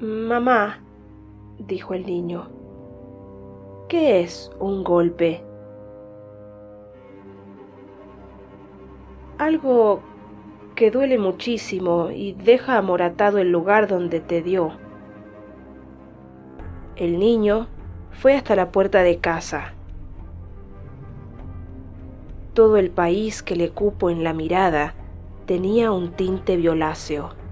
Mamá, dijo el niño, ¿qué es un golpe? Algo que duele muchísimo y deja amoratado el lugar donde te dio. El niño fue hasta la puerta de casa. Todo el país que le cupo en la mirada tenía un tinte violáceo.